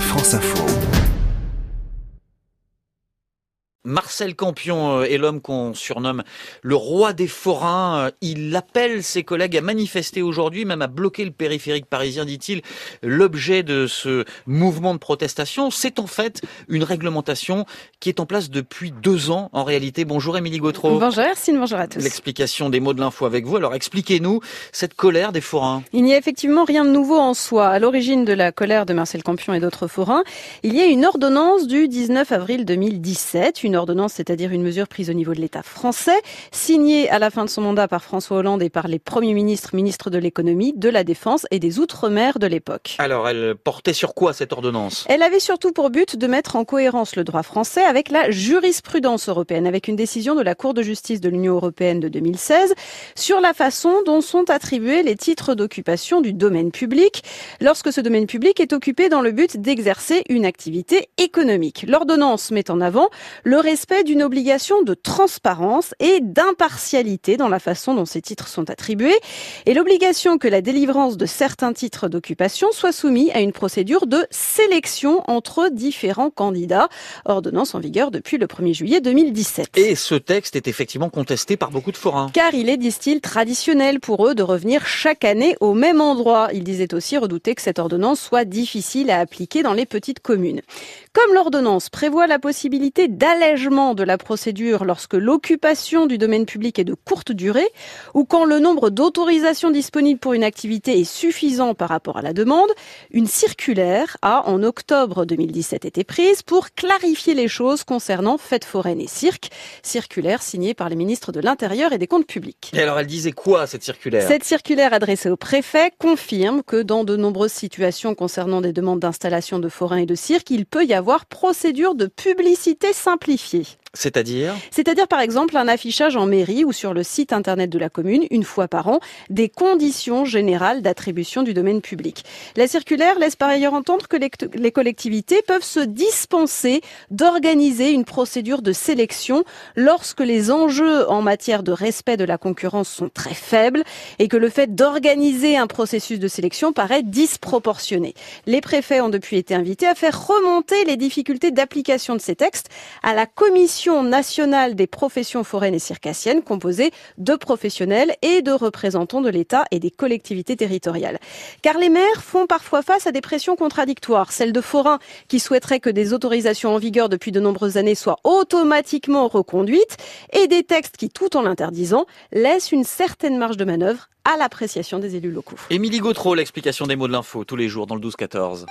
France Info. Marcel Campion euh, est l'homme qu'on surnomme le roi des forains. Euh, il appelle ses collègues à manifester aujourd'hui, même à bloquer le périphérique parisien, dit-il. L'objet de ce mouvement de protestation, c'est en fait une réglementation qui est en place depuis deux ans en réalité. Bonjour Émilie Gautreau. Bonjour Ercine, bonjour à tous. L'explication des mots de l'info avec vous. Alors expliquez-nous cette colère des forains. Il n'y a effectivement rien de nouveau en soi. À l'origine de la colère de Marcel Campion et d'autres forains, il y a une ordonnance du 19 avril 2017, une ordonnance, c'est-à-dire une mesure prise au niveau de l'État français, signée à la fin de son mandat par François Hollande et par les premiers ministres, ministres de l'économie, de la défense et des outre-mer de l'époque. Alors, elle portait sur quoi cette ordonnance? Elle avait surtout pour but de mettre en cohérence le droit français avec la jurisprudence européenne, avec une décision de la Cour de justice de l'Union européenne de 2016 sur la façon dont sont attribués les titres d'occupation du domaine public lorsque ce domaine public est occupé dans le but d'exercer une activité économique. L'ordonnance met en avant le respect d'une obligation de transparence et d'impartialité dans la façon dont ces titres sont attribués et l'obligation que la délivrance de certains titres d'occupation soit soumise à une procédure de sélection entre différents candidats, ordonnance en vigueur depuis le 1er juillet 2017. Et ce texte est effectivement contesté par beaucoup de forains. Car il est, disent-ils, traditionnel pour eux de revenir chaque année au même endroit. Ils disaient aussi redouter que cette ordonnance soit difficile à appliquer dans les petites communes. Comme l'ordonnance prévoit la possibilité de la procédure lorsque l'occupation du domaine public est de courte durée ou quand le nombre d'autorisations disponibles pour une activité est suffisant par rapport à la demande, une circulaire a, en octobre 2017, été prise pour clarifier les choses concernant fêtes foraines et cirques, circulaire signée par les ministres de l'Intérieur et des Comptes publics. Et alors elle disait quoi cette circulaire? Cette circulaire adressée au préfet confirme que dans de nombreuses situations concernant des demandes d'installation de forains et de cirques, il peut y avoir procédure de publicité simplifiée. diversifiée. C'est-à-dire C'est-à-dire par exemple un affichage en mairie ou sur le site internet de la commune, une fois par an, des conditions générales d'attribution du domaine public. La circulaire laisse par ailleurs entendre que les collectivités peuvent se dispenser d'organiser une procédure de sélection lorsque les enjeux en matière de respect de la concurrence sont très faibles et que le fait d'organiser un processus de sélection paraît disproportionné. Les préfets ont depuis été invités à faire remonter les difficultés d'application de ces textes à la commission nationale des professions foraines et circassiennes composée de professionnels et de représentants de l'État et des collectivités territoriales. Car les maires font parfois face à des pressions contradictoires, celles de forains qui souhaiteraient que des autorisations en vigueur depuis de nombreuses années soient automatiquement reconduites et des textes qui, tout en l'interdisant, laissent une certaine marge de manœuvre à l'appréciation des élus locaux. Émilie Gautreau, l'explication des mots de l'info tous les jours dans le 12-14.